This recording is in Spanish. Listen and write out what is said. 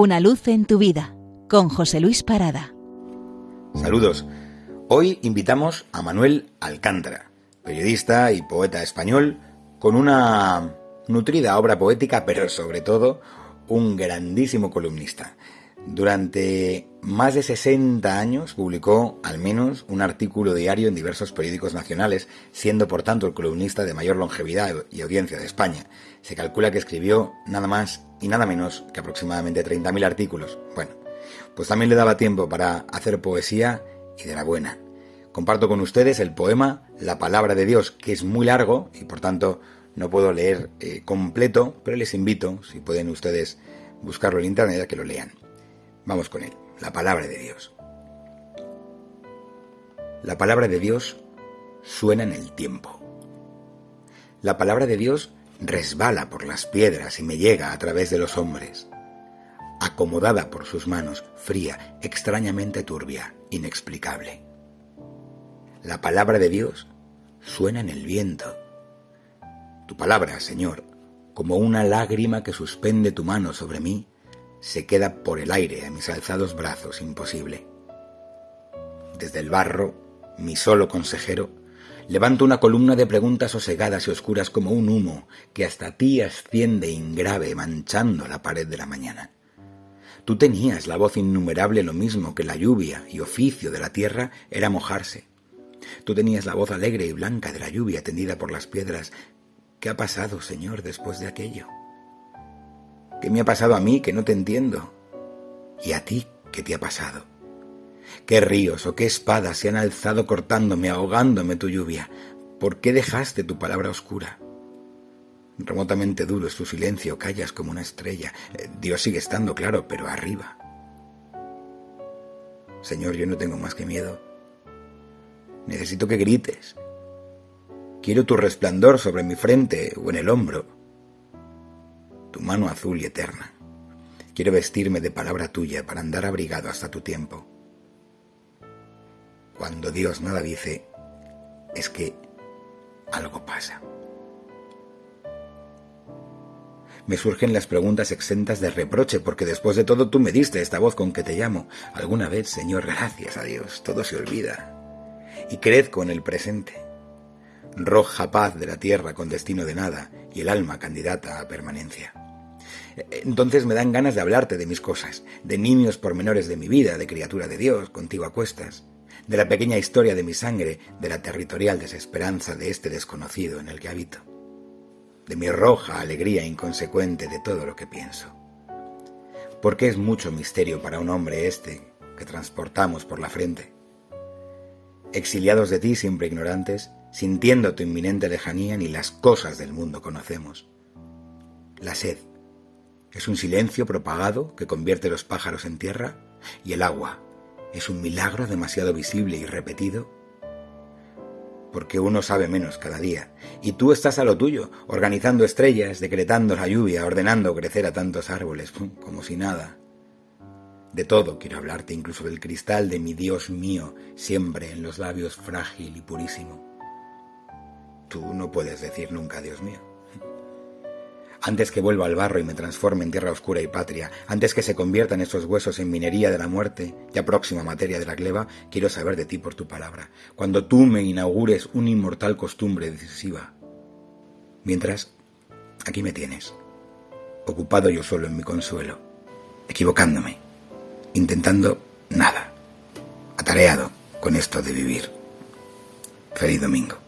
Una luz en tu vida con José Luis Parada. Saludos. Hoy invitamos a Manuel Alcántara, periodista y poeta español, con una nutrida obra poética, pero sobre todo un grandísimo columnista. Durante más de 60 años publicó al menos un artículo diario en diversos periódicos nacionales, siendo por tanto el columnista de mayor longevidad y audiencia de España. Se calcula que escribió nada más y nada menos que aproximadamente 30.000 artículos. Bueno, pues también le daba tiempo para hacer poesía y de la buena. Comparto con ustedes el poema La Palabra de Dios, que es muy largo y por tanto no puedo leer eh, completo, pero les invito, si pueden ustedes buscarlo en internet, a que lo lean. Vamos con él, la palabra de Dios. La palabra de Dios suena en el tiempo. La palabra de Dios resbala por las piedras y me llega a través de los hombres. Acomodada por sus manos, fría, extrañamente turbia, inexplicable. La palabra de Dios suena en el viento. Tu palabra, Señor, como una lágrima que suspende tu mano sobre mí, se queda por el aire a mis alzados brazos imposible. Desde el barro, mi solo consejero, levanto una columna de preguntas sosegadas y oscuras como un humo que hasta ti asciende ingrave manchando la pared de la mañana. Tú tenías la voz innumerable lo mismo que la lluvia y oficio de la tierra era mojarse. Tú tenías la voz alegre y blanca de la lluvia tendida por las piedras. ¿Qué ha pasado, Señor, después de aquello? ¿Qué me ha pasado a mí que no te entiendo? ¿Y a ti qué te ha pasado? ¿Qué ríos o qué espadas se han alzado cortándome, ahogándome tu lluvia? ¿Por qué dejaste tu palabra oscura? Remotamente duro es tu silencio, callas como una estrella. Eh, Dios sigue estando claro, pero arriba. Señor, yo no tengo más que miedo. Necesito que grites. Quiero tu resplandor sobre mi frente o en el hombro tu mano azul y eterna. Quiero vestirme de palabra tuya para andar abrigado hasta tu tiempo. Cuando Dios nada dice, es que algo pasa. Me surgen las preguntas exentas de reproche, porque después de todo tú me diste esta voz con que te llamo. Alguna vez, Señor, gracias a Dios, todo se olvida. Y crezco en el presente. Roja paz de la tierra con destino de nada, y el alma candidata a permanencia. Entonces me dan ganas de hablarte de mis cosas, de niños pormenores de mi vida, de criatura de Dios, contigo a cuestas, de la pequeña historia de mi sangre, de la territorial desesperanza de este desconocido en el que habito, de mi roja alegría inconsecuente de todo lo que pienso. Porque es mucho misterio para un hombre este que transportamos por la frente. Exiliados de ti, siempre ignorantes, sintiendo tu inminente lejanía, ni las cosas del mundo conocemos. La sed, es un silencio propagado que convierte los pájaros en tierra y el agua es un milagro demasiado visible y repetido porque uno sabe menos cada día, y tú estás a lo tuyo, organizando estrellas, decretando la lluvia, ordenando crecer a tantos árboles, como si nada. De todo quiero hablarte, incluso del cristal de mi Dios mío, siempre en los labios frágil y purísimo. Tú no puedes decir nunca Dios mío antes que vuelva al barro y me transforme en tierra oscura y patria, antes que se conviertan estos huesos en minería de la muerte, ya próxima materia de la gleba, quiero saber de ti por tu palabra, cuando tú me inaugures una inmortal costumbre decisiva. Mientras, aquí me tienes, ocupado yo solo en mi consuelo, equivocándome, intentando nada, atareado con esto de vivir. Feliz domingo.